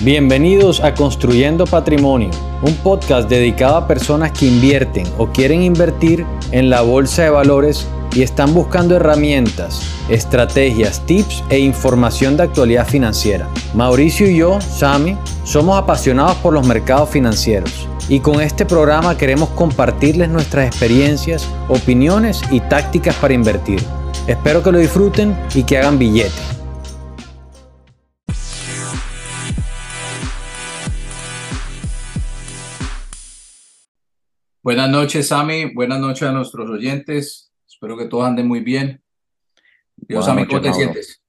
Bienvenidos a Construyendo Patrimonio, un podcast dedicado a personas que invierten o quieren invertir en la bolsa de valores y están buscando herramientas, estrategias, tips e información de actualidad financiera. Mauricio y yo, Sami, somos apasionados por los mercados financieros y con este programa queremos compartirles nuestras experiencias, opiniones y tácticas para invertir. Espero que lo disfruten y que hagan billete. Buenas noches, Sami. Buenas noches a nuestros oyentes. Espero que todos anden muy bien. Dios, Sami, ¿cómo te sientes?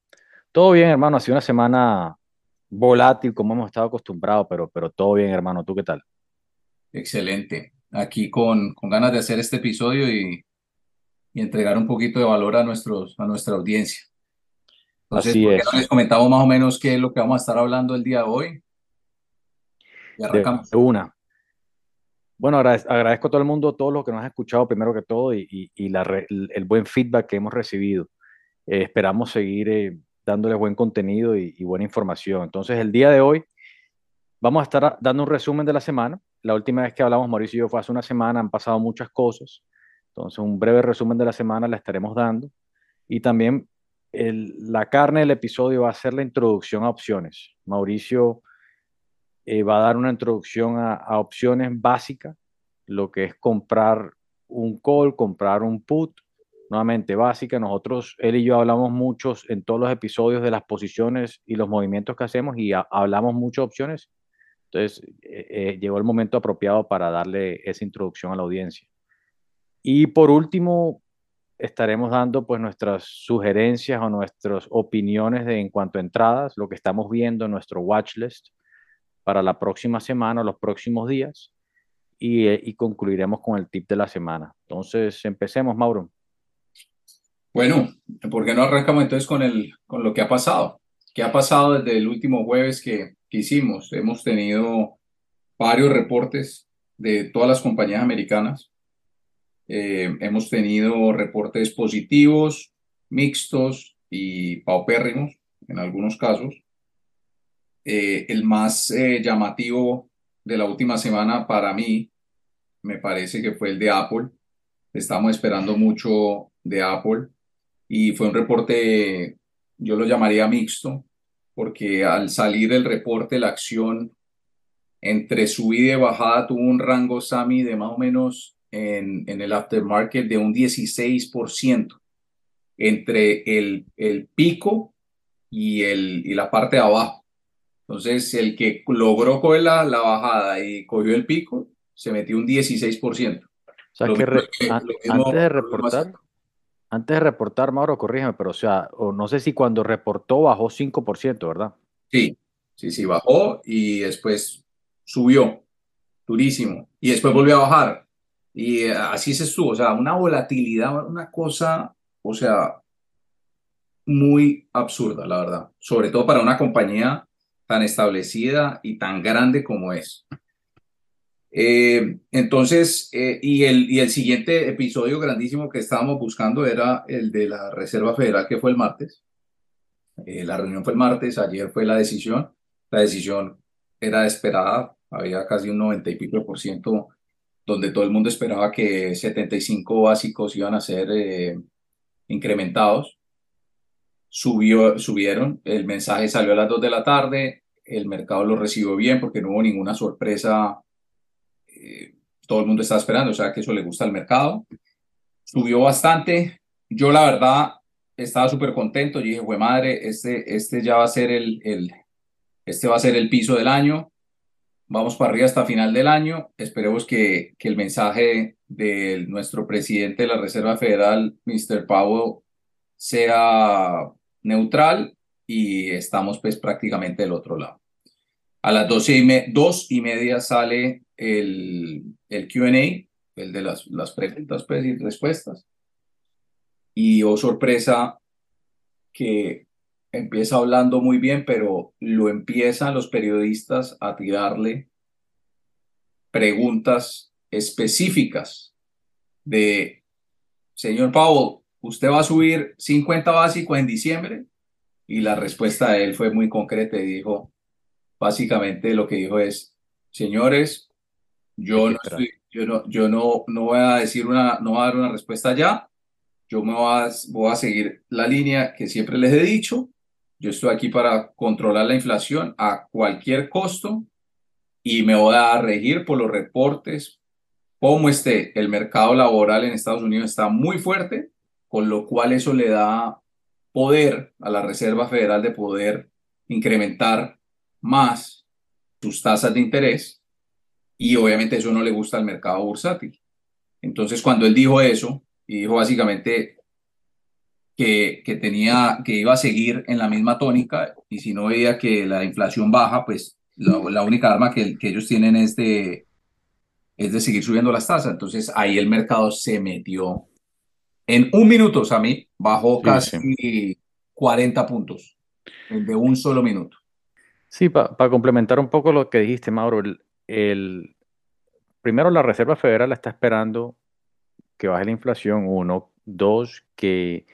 Todo bien, hermano. Ha sido una semana volátil, como hemos estado acostumbrados, pero, pero todo bien, hermano. ¿Tú qué tal? Excelente. Aquí con, con ganas de hacer este episodio y, y entregar un poquito de valor a, nuestros, a nuestra audiencia. Entonces, Así es. les comentamos más o menos qué es lo que vamos a estar hablando el día de hoy? Y arrancamos. De una. Bueno, agradezco a todo el mundo, todos los que nos han escuchado primero que todo y, el, buen feedback que hemos recibido. Eh, esperamos seguir eh, dándoles buen contenido y, buena información. Entonces, el día de hoy vamos a estar dando un resumen de la semana. La última vez que hablamos, Mauricio y yo, fue hace una semana, han pasado muchas cosas. Entonces, un breve resumen de la semana la estaremos dando. Y también la carne del episodio va a ser la introducción a opciones. Mauricio eh, va a dar una introducción a, opciones básicas, lo que es comprar un call, comprar un put, nuevamente básica. Nosotros, él y yo hablamos muchos en todos los episodios de las posiciones y los movimientos que hacemos y hablamos mucho de opciones. Entonces, eh, eh, llegó el momento apropiado para darle esa introducción a la audiencia. Y por último, estaremos dando pues nuestras sugerencias o nuestras opiniones de, en cuanto a entradas, lo que estamos viendo en nuestro watch list para la próxima semana los próximos días eh, y, concluiremos con el tip de la semana. Entonces, empecemos, Mauro. Bueno, ¿por qué no arrancamos entonces con, el, con lo que ha pasado? ¿Qué ha pasado desde el último jueves que, hicimos? Hemos tenido varios reportes de todas las compañías americanas. Eh, hemos tenido reportes positivos, mixtos y paupérrimos en algunos casos. Eh, el más eh, llamativo de la última semana para mí me parece que fue el de Apple. Estamos esperando mucho de Apple y fue un reporte, yo lo llamaría mixto, porque al salir el reporte, la acción entre subida y bajada tuvo un rango SAMI de más o menos en, en el aftermarket de un 16%, entre el, el pico y, el, y la parte de abajo. Entonces, el que logró coger la, la bajada y cogió el pico, se metió un 16%. O sea, que, antes de reportar, antes de reportar, Mauro, corrígeme, pero o sea, o no sé si cuando reportó bajó 5%, ¿verdad? Sí, sí, sí, bajó y después subió durísimo y después volvió a bajar. Y eh, así se estuvo, o sea, una volatilidad, una cosa, o sea, muy absurda, la verdad. Sobre todo para una compañía tan establecida y tan grande como es. Eh, entonces, eh, y, el, y el siguiente episodio grandísimo que estábamos buscando era el de la Reserva Federal, que fue el martes. Eh, la reunión fue el martes, ayer fue la decisión. La decisión era esperada, había casi un 90 y pico por ciento, donde todo el mundo esperaba que 75 básicos iban a ser incrementados subió, subieron, el mensaje salió a las 2 de la tarde, el mercado lo recibió bien porque no hubo ninguna sorpresa, eh, todo el mundo estaba esperando, o sea que eso le gusta al mercado, subió bastante, yo la verdad estaba súper contento, yo dije, fue madre, este, este ya va a ser el, el, este va a ser el piso del año, vamos para arriba hasta final del año, esperemos que, que el mensaje de nuestro presidente de la Reserva Federal, Mr. Powell, sea neutral y estamos pues prácticamente del otro lado. A las doce y, dos y media sale el, el QA, el de las, las preguntas pues, y respuestas. Y oh sorpresa que empieza hablando muy bien, pero lo empiezan los periodistas a tirarle preguntas específicas de, señor Powell, ¿usted va a subir 50 básicos en diciembre? Y la respuesta de él fue muy concreta y dijo, básicamente lo que dijo es, señores, yo no, estoy, yo no, yo no, no voy a decir una, no voy a dar una respuesta ya, yo me voy a, voy a seguir la línea que siempre les he dicho, yo estoy aquí para controlar la inflación a cualquier costo y me voy a regir por los reportes, como esté el mercado laboral en Estados Unidos está muy fuerte, con lo cual eso le da poder a la Reserva Federal de poder incrementar más sus tasas de interés y obviamente eso no le gusta al mercado bursátil. Entonces cuando él dijo eso y dijo básicamente que, tenía que iba a seguir en la misma tónica y si no veía que la inflación baja, pues la, única arma que, que, ellos tienen es de, es de seguir subiendo las tasas. Entonces ahí el mercado se metió. En un minuto, Sammy, bajó casi 40 puntos de un solo minuto. Sí, para complementar un poco lo que dijiste, Mauro, el, primero la Reserva Federal está esperando que baje la inflación, uno. Dos, que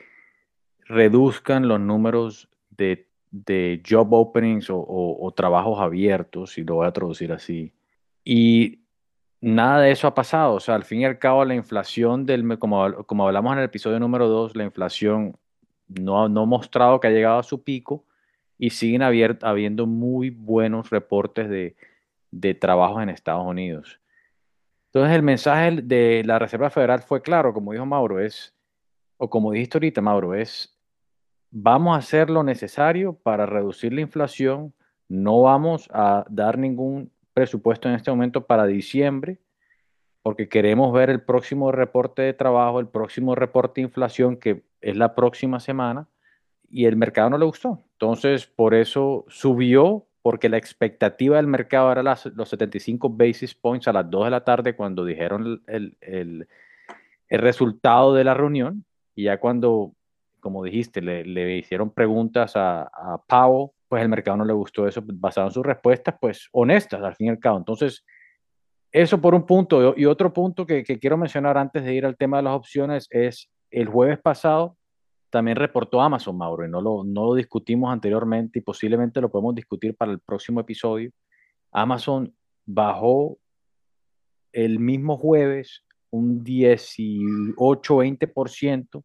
reduzcan los números de de job openings o, trabajos abiertos, si lo voy a traducir así. Y nada de eso ha pasado. O sea, al fin y al cabo, la inflación del, como, como hablamos en el episodio número 2, la inflación no, no ha mostrado que ha llegado a su pico y siguen habiendo muy buenos reportes de, de trabajos en Estados Unidos. Entonces, el mensaje de la Reserva Federal fue claro, como dijo Mauro, es, o como dijiste ahorita, Mauro, es vamos a hacer lo necesario para reducir la inflación. No vamos a dar ningún presupuesto en este momento para diciembre, porque queremos ver el próximo reporte de trabajo, el próximo reporte de inflación, que es la próxima semana, y el mercado no le gustó. Entonces, por eso subió, porque la expectativa del mercado era los 75 basis points a las 2 de la tarde cuando dijeron el, el resultado de la reunión, y ya cuando como dijiste, le, hicieron preguntas a, a Powell, pues el mercado no le gustó eso, basado en sus respuestas, pues honestas al fin y al cabo. Entonces, eso por un punto. Y otro punto que, quiero mencionar antes de ir al tema de las opciones es el jueves pasado también reportó Amazon, Mauro, y no lo, no lo discutimos anteriormente y posiblemente lo podemos discutir para el próximo episodio. Amazon bajó el mismo jueves un 18-20%,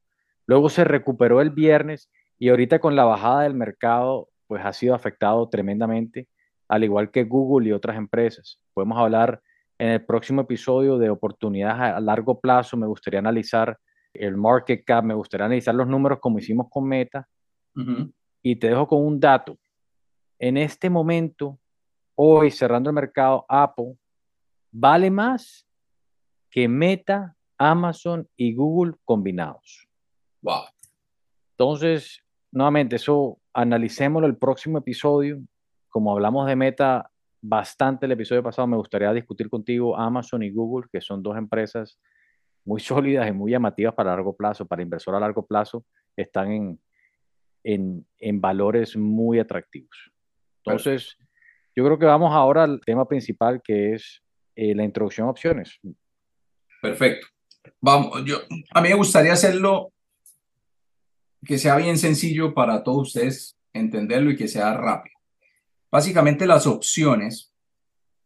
Luego se recuperó el viernes y ahorita con la bajada del mercado, pues ha sido afectado tremendamente, al igual que Google y otras empresas. Podemos hablar en el próximo episodio de oportunidades a largo plazo. Me gustaría analizar el market cap, me gustaría analizar los números como hicimos con Meta. Y te dejo con un dato. En este momento, hoy cerrando el mercado, Apple vale más que Meta, Amazon y Google combinados. Wow. Entonces, nuevamente, eso analicémoslo el próximo episodio. Como hablamos de meta bastante el episodio pasado, me gustaría discutir contigo Amazon y Google, que son dos empresas muy sólidas y muy llamativas para largo plazo, para inversor a largo plazo, están en, en, en valores muy atractivos. Entonces, yo creo que vamos ahora al tema principal, que es eh, la introducción a opciones. Perfecto. Vamos, yo, a mí me gustaría hacerlo que sea bien sencillo para todos ustedes entenderlo y que sea rápido. Básicamente las opciones,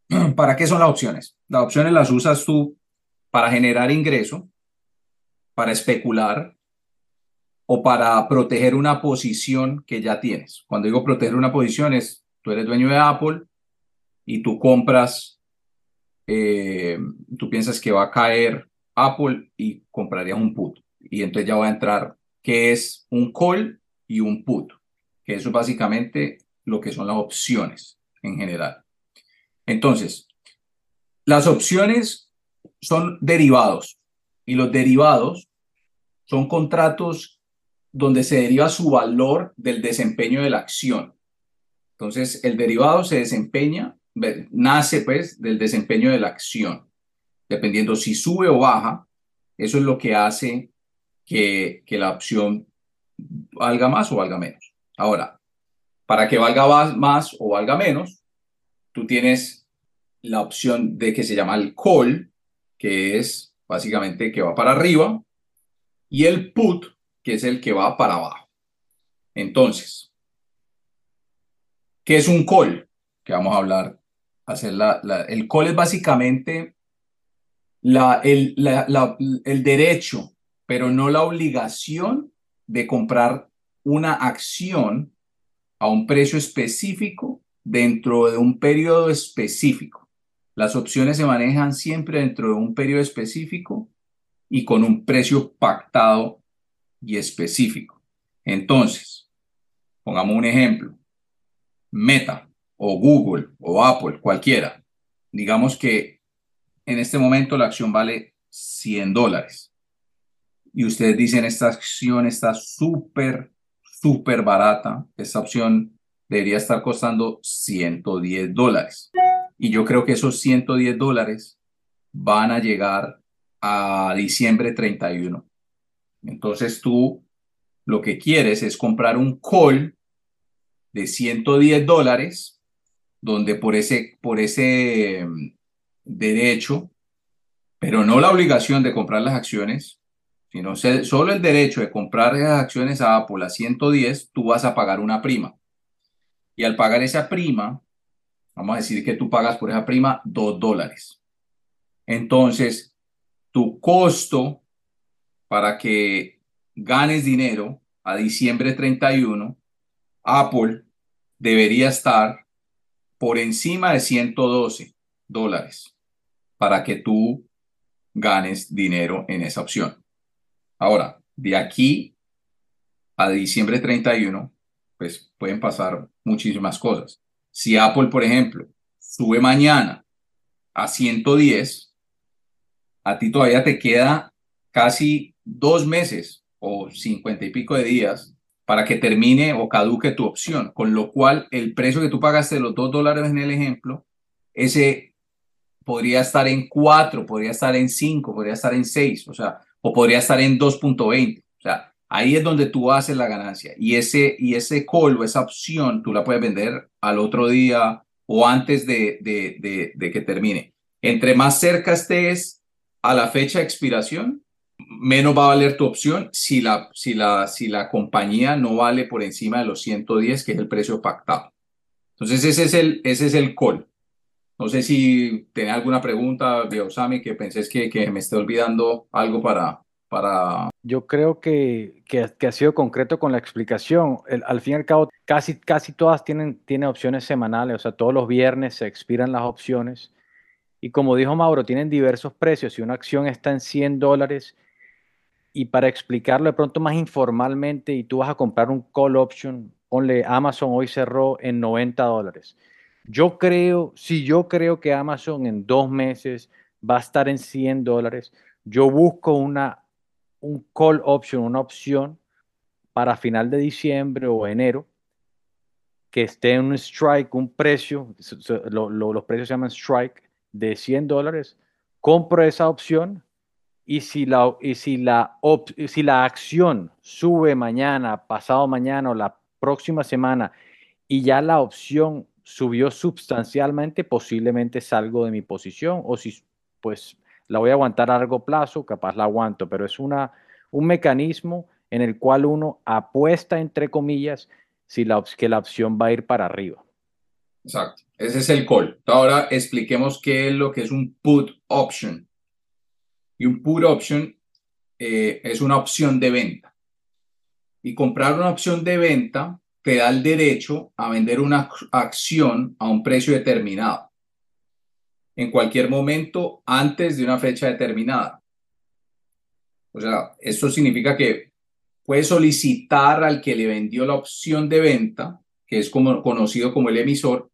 ¿para qué son las opciones? Las opciones las usas tú para generar ingreso, para especular o para proteger una posición que ya tienes. Cuando digo proteger una posición es, tú eres dueño de Apple y tú compras, eh, tú piensas que va a caer Apple y comprarías un put. Y entonces ya va a entrar que es un call y un put, que eso es básicamente lo que son las opciones en general. Entonces, las opciones son derivados y los derivados son contratos donde se deriva su valor del desempeño de la acción. Entonces, el derivado se desempeña, nace pues del desempeño de la acción. Dependiendo si sube o baja, eso es lo que hace que, que la opción valga más o valga menos. Ahora, para que valga más o valga menos, tú tienes la opción de que se llama el call, que es básicamente que va para arriba, y el put, que es el que va para abajo. Entonces, ¿qué es un call? que vamos a hablar. Hacer la, el call es básicamente la, el, el derecho, pero no la obligación de comprar una acción a un precio específico dentro de un periodo específico. Las opciones se manejan siempre dentro de un periodo específico y con un precio pactado y específico. Entonces, pongamos un ejemplo. Meta o Google o Apple, cualquiera. Digamos que en este momento la acción vale 100 dólares. Y ustedes dicen, esta acción está súper, súper barata. Esta opción debería estar costando 110 dólares. Y yo creo que esos 110 dólares van a llegar a diciembre 31. Entonces tú lo que quieres es comprar un call de 110 dólares, donde por ese, por ese mm, derecho, pero no la obligación de comprar las acciones, sino solo el derecho de comprar esas acciones a Apple a 110, tú vas a pagar una prima. Y al pagar esa prima, vamos a decir que tú pagas por esa prima 2 dólares. Entonces, tu costo para que ganes dinero a diciembre 31, Apple debería estar por encima de 112 dólares para que tú ganes dinero en esa opción. Ahora, de aquí a diciembre 31, pues pueden pasar muchísimas cosas. Si Apple, por ejemplo, sube mañana a 110, a ti todavía te queda casi dos meses o cincuenta y pico de días para que termine o caduque tu opción, con lo cual el precio que tú pagaste de los dos dólares en el ejemplo, ese podría estar en cuatro, podría estar en cinco, podría estar en seis, o sea, o podría estar en 2.20. O sea, ahí es donde tú haces la ganancia. Y ese, y ese call o esa opción tú la puedes vender al otro día o antes de, de, de, que termine. Entre más cerca estés a la fecha de expiración, menos va a valer tu opción si la, si la, si la compañía no vale por encima de los 110, que es el precio pactado. Entonces, ese es el, ese es el call. No sé si tenés alguna pregunta, Osami, que pensés que, que me esté olvidando algo para, para... Yo creo que, que, que, ha sido concreto con la explicación. al fin y al cabo, casi, casi todas tienen, tienen opciones semanales, o sea, todos los viernes se expiran las opciones y como dijo Mauro, tienen diversos precios. Si una acción está en 100 dólares y para explicarlo de pronto más informalmente y tú vas a comprar un call option, ponle Amazon hoy cerró en 90 dólares. Yo creo, si yo creo que Amazon en dos meses va a estar en 100 dólares, yo busco una, un call option, una opción para final de diciembre o enero que esté en un strike, un precio, los precios se llaman strike, de 100 dólares, compro esa opción y si la, y si la, si la acción sube mañana, pasado mañana o la próxima semana y ya la opción subió sustancialmente, posiblemente salgo de mi posición o si pues la voy a aguantar a largo plazo, capaz la aguanto, pero es una, un mecanismo en el cual uno apuesta, entre comillas, si la, que la opción va a ir para arriba. Exacto. Ese es el call. Ahora expliquemos qué es lo que es un put option. Y un put option eh, es una opción de venta. Y comprar una opción de venta te da el derecho a vender una acción a un precio determinado en cualquier momento antes de una fecha determinada. O sea, esto significa que puedes solicitar al que le vendió la opción de venta, que es como, conocido como el emisor,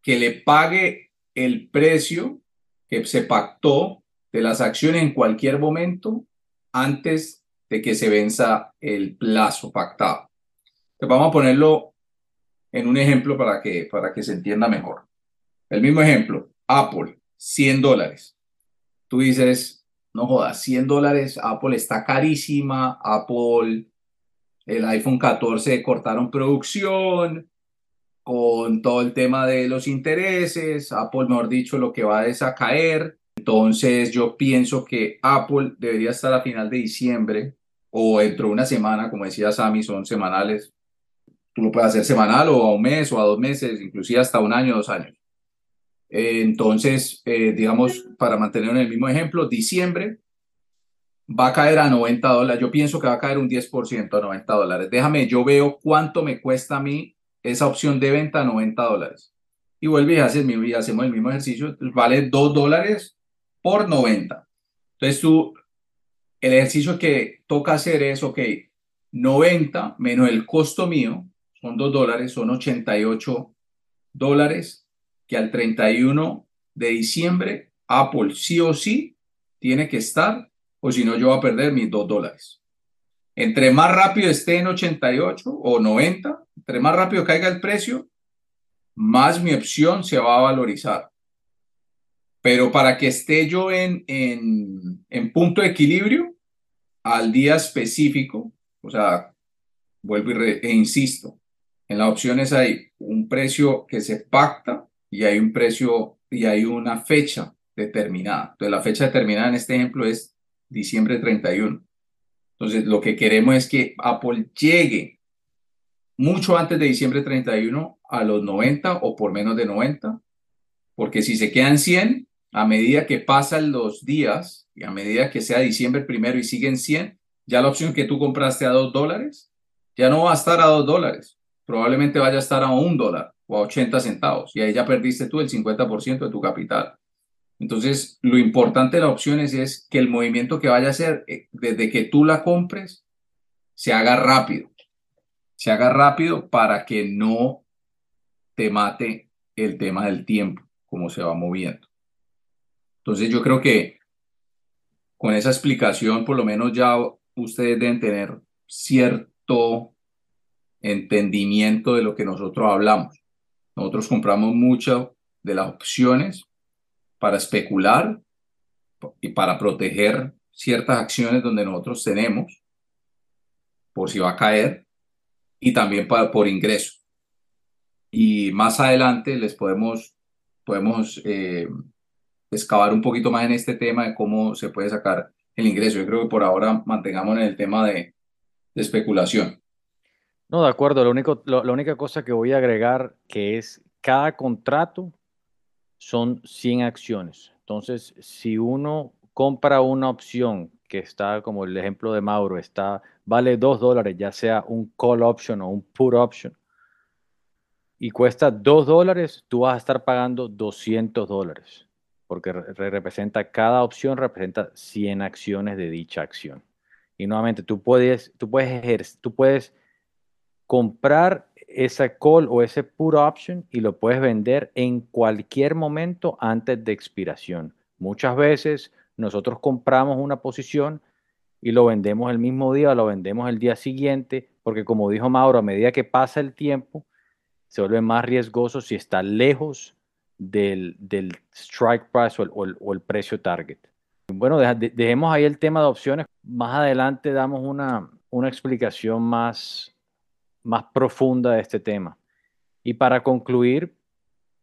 que le pague el precio que se pactó de las acciones en cualquier momento antes de que se venza el plazo pactado. Vamos a ponerlo en un ejemplo para que, para que se entienda mejor. El mismo ejemplo, Apple, 100 dólares. Tú dices, no jodas, 100 dólares, Apple está carísima, Apple, el iPhone 14 cortaron producción, con todo el tema de los intereses, Apple, mejor dicho, lo que va a caer. Entonces yo pienso que Apple debería estar a final de diciembre o dentro de una semana, como decía Sammy, son semanales. Tú lo puedes hacer semanal o a un mes o a dos meses, inclusive hasta un año, dos años. Eh, entonces, eh, digamos, para mantener en el mismo ejemplo, diciembre va a caer a 90 dólares. Yo pienso que va a caer un 10% a 90 dólares. Déjame, yo veo cuánto me cuesta a mí esa opción de venta a 90 dólares. Y vuelve y, hace y hacemos el mismo ejercicio. Vale 2 dólares por 90. Entonces tú, el ejercicio que toca hacer es, ok, 90 menos el costo mío, son 2 dólares, son 88 dólares, que al 31 de diciembre Apple sí o sí tiene que estar, o si no yo voy a perder mis 2 dólares. Entre más rápido esté en 88 o 90, entre más rápido caiga el precio, más mi opción se va a valorizar. Pero para que esté yo en, en, en punto de equilibrio al día específico, o sea, vuelvo e insisto, en las opciones hay un precio que se pacta y hay un precio y hay una fecha determinada. Entonces, la fecha determinada en este ejemplo es diciembre 31. Entonces, lo que queremos es que Apple llegue mucho antes de diciembre 31 a los 90 o por menos de 90, porque si se quedan 100, a medida que pasan los días y a medida que sea diciembre primero y siguen 100, ya la opción que tú compraste a 2 dólares ya no va a estar a 2 dólares, probablemente vaya a estar a 1 dólar o a 80 centavos y ahí ya perdiste tú el 50% de tu capital. Entonces, lo importante de las opciones es que el movimiento que vaya a hacer eh, desde que tú la compres se haga rápido. Se haga rápido para que no te mate el tema del tiempo, como se va moviendo. Entonces, yo creo que con esa explicación, por lo menos ya ustedes deben tener cierto entendimiento de lo que nosotros hablamos. Nosotros compramos mucho de las opciones para especular y para proteger ciertas acciones donde nosotros tenemos por si va a caer y también para, por ingreso. Y más adelante les podemos, podemos eh, excavar un poquito más en este tema de cómo se puede sacar el ingreso. Yo creo que por ahora mantengamos en el tema de, de especulación. No, de acuerdo. Lo único, la única cosa que voy a agregar que es cada contrato son 100 acciones. Entonces, si uno compra una opción que está, como el ejemplo de Mauro, está, vale 2 dólares, ya sea un call option o un put option, y cuesta 2 dólares, tú vas a estar pagando 200 dólares, porque representa, cada opción representa 100 acciones de dicha acción. Y nuevamente, tú puedes, tú puedes, ejercer, tú puedes comprar esa call o ese put option y lo puedes vender en cualquier momento antes de expiración. Muchas veces nosotros compramos una posición y lo vendemos el mismo día o lo vendemos el día siguiente, porque como dijo Mauro, a medida que pasa el tiempo, se vuelve más riesgoso si está lejos del, strike price o el, precio target. Bueno, dejemos ahí el tema de opciones. Más adelante damos una, una explicación más más profunda de este tema. Y para concluir,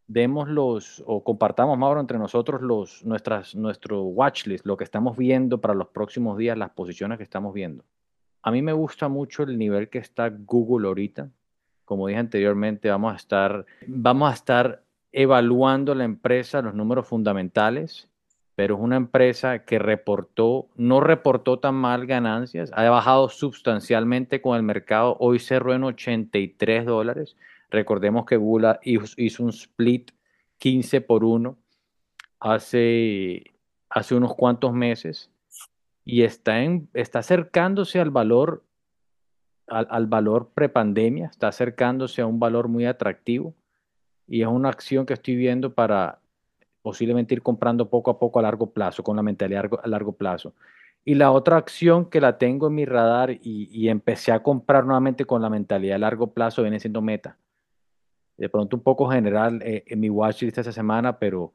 demos los o compartamos, Mauro, entre nosotros los, nuestras, nuestro watchlist, lo que estamos viendo para los próximos días, las posiciones que estamos viendo. A mí me gusta mucho el nivel que está Google ahorita. Como dije anteriormente, vamos a estar, vamos a estar evaluando la empresa, los números fundamentales pero es una empresa que reportó, no reportó tan mal ganancias, ha bajado sustancialmente con el mercado, hoy cerró en 83 dólares. Recordemos que Google hizo un split 15 por 1 hace, hace unos cuantos meses y está, en, está acercándose al valor, al, al valor prepandemia, está acercándose a un valor muy atractivo y es una acción que estoy viendo para posiblemente ir comprando poco a poco a largo plazo, con la mentalidad a largo plazo. Y la otra acción que la tengo en mi radar y, empecé a comprar nuevamente con la mentalidad a largo plazo viene siendo Meta. De pronto un poco general eh, en mi watchlist esta semana, pero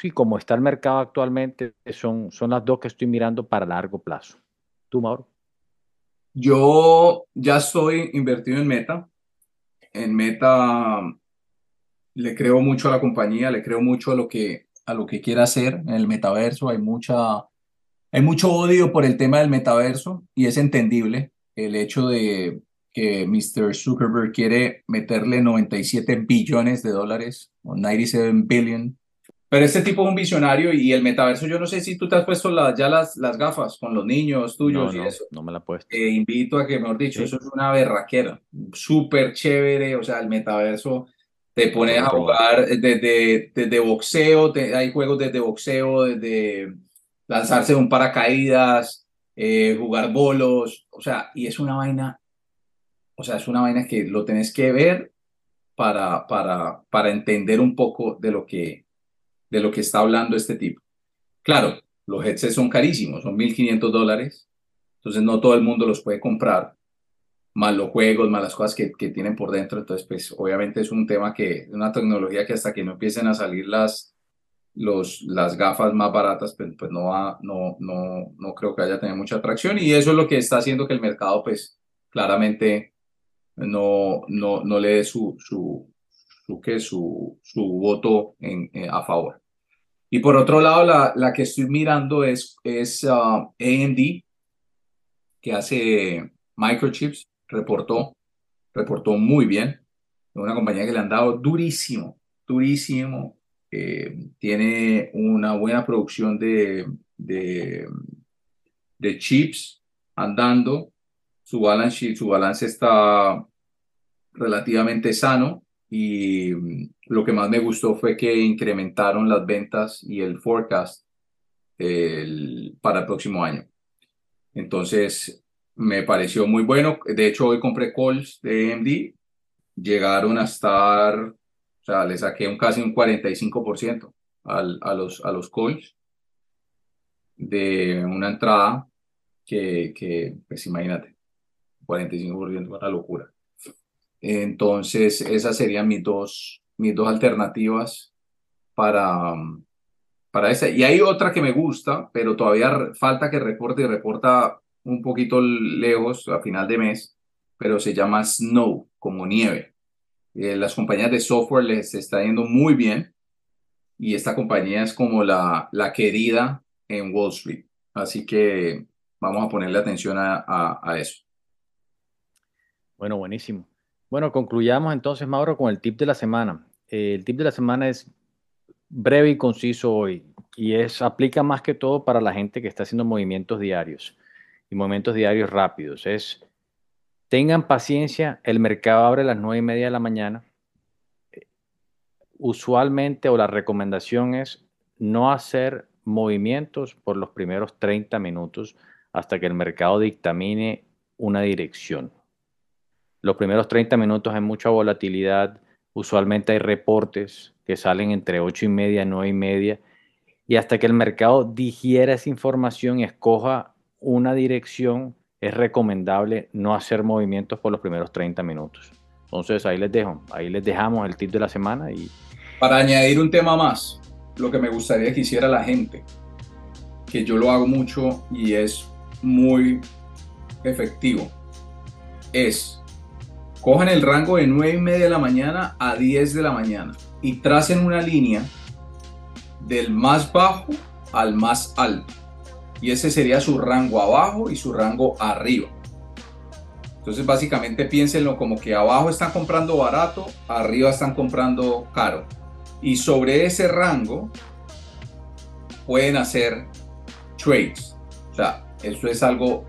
sí, como está el mercado actualmente, son, son las dos que estoy mirando para largo plazo. ¿Tú, Mauro? Yo ya estoy invertido en Meta. En Meta le creo mucho a la compañía, le creo mucho a lo que a lo que quiera hacer en el metaverso. Hay, mucha, hay mucho odio por el tema del metaverso y es entendible el hecho de que Mr. Zuckerberg quiere meterle 97 billones de dólares, o 97 billion. Pero este tipo es un visionario y el metaverso, yo no sé si tú te has puesto ya las, las gafas con los niños tuyos y eso. No me la he puesto. Te invito a que, mejor dicho, eso es una berraquera, súper chévere, o sea, el metaverso te pones a jugar desde, desde boxeo, hay juegos desde boxeo, desde lanzarse de un paracaídas, eh, jugar bolos, o sea, y es una vaina, o sea, es una vaina que lo tenés que ver para, para, para entender un poco de lo, que, de lo que está hablando este tipo. Claro, los headsets son carísimos, son 1.500 dólares, entonces no todo el mundo los puede comprar, más los juegos, más las cosas que, que tienen por dentro, entonces pues obviamente es un tema que, una tecnología que hasta que no empiecen a salir las, los, las gafas más baratas, pues, pues, no, no, no, no creo que haya tener mucha atracción. Y eso es lo que está haciendo que el mercado pues claramente no, no, no le dé su, su, su, su, su voto en, eh, a favor. Y por otro lado, la, la que estoy mirando es, es uh, AMD, que hace microchips, reportó, reportó muy bien. Una compañía que le han dado durísimo, durísimo eh, tiene una buena producción de, de, de, chips andando, su balance, su balance está relativamente sano y mm, lo que más me gustó fue que incrementaron las ventas y el forecast para el próximo año. Entonces, me pareció muy bueno. De hecho, hoy compré calls de AMD. Llegaron a estar o sea, le saqué un, casi un 45% al, a, los, a los calls de una entrada que, que pues imagínate, 45% es una locura. Entonces, esas serían mis dos, mis dos alternativas para, para esa. Y hay otra que me gusta, pero todavía falta que reporte y reporta un poquito lejos a final de mes, pero se llama Snow, como nieve. Eh, las compañías de software les está yendo muy bien y esta compañía es como la, la querida en Wall Street. Así que vamos a ponerle atención a, a, eso. Bueno, buenísimo. Bueno, concluyamos entonces, Mauro, con el tip de la semana. Eh, el tip de la semana es breve y conciso hoy y es aplica más que todo para la gente que está haciendo movimientos diarios y movimientos diarios rápidos. Es Tengan paciencia, el mercado abre a las nueve y media de la mañana. Usualmente o la recomendación es no hacer movimientos por los primeros 30 minutos hasta que el mercado dictamine una dirección. Los primeros 30 minutos hay mucha volatilidad, usualmente hay reportes que salen entre 8 y media, 9 y media, y hasta que el mercado digiera esa información y escoja una dirección, es recomendable no hacer movimientos por los primeros 30 minutos. Entonces ahí les dejo, ahí les dejamos el tip de la semana y... Para añadir un tema más, lo que me gustaría que hiciera la gente, que yo lo hago mucho y es muy efectivo, es cojan el rango de 9 y media de la mañana a 10 de la mañana y tracen una línea del más bajo al más alto y ese sería su rango abajo y su rango arriba. Entonces básicamente piénsenlo como que abajo están comprando barato, arriba están comprando caro. Y sobre ese rango pueden hacer trades. O sea, eso es algo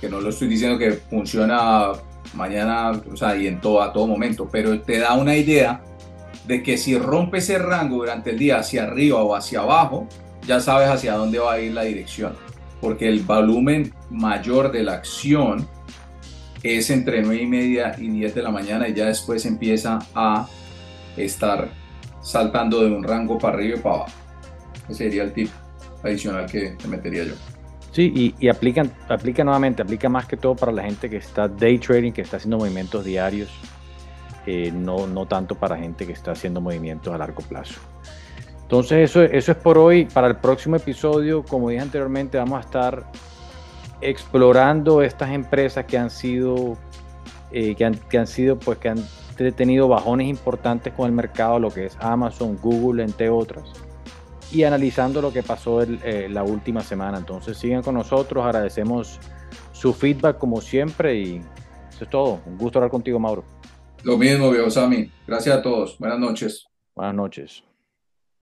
que no lo estoy diciendo que funciona mañana, o sea, y en todo, a todo momento, pero te da una idea de que si rompe ese rango durante el día hacia arriba o hacia abajo, ya sabes hacia dónde va a ir la dirección, porque el volumen mayor de la acción es entre 9 y media y 10 de la mañana y ya después empieza a estar saltando de un rango para arriba y para abajo. Ese sería el tip adicional que te metería yo. Sí, y, y aplica, aplica nuevamente, aplica más que todo para la gente que está day trading, que está haciendo movimientos diarios, eh, no, no tanto para gente que está haciendo movimientos a largo plazo. Entonces eso, eso es por hoy. Para el próximo episodio, como dije anteriormente, vamos a estar explorando estas empresas que han sido, eh, que, han, que han sido, pues que han tenido bajones importantes con el mercado, lo que es Amazon, Google, entre otras, y analizando lo que pasó eh, la última semana. Entonces sigan con nosotros, agradecemos su feedback como siempre y Eso es todo. Un gusto hablar contigo, Mauro. Lo mismo, viejo Sammy. Gracias a todos. Buenas noches. Buenas noches.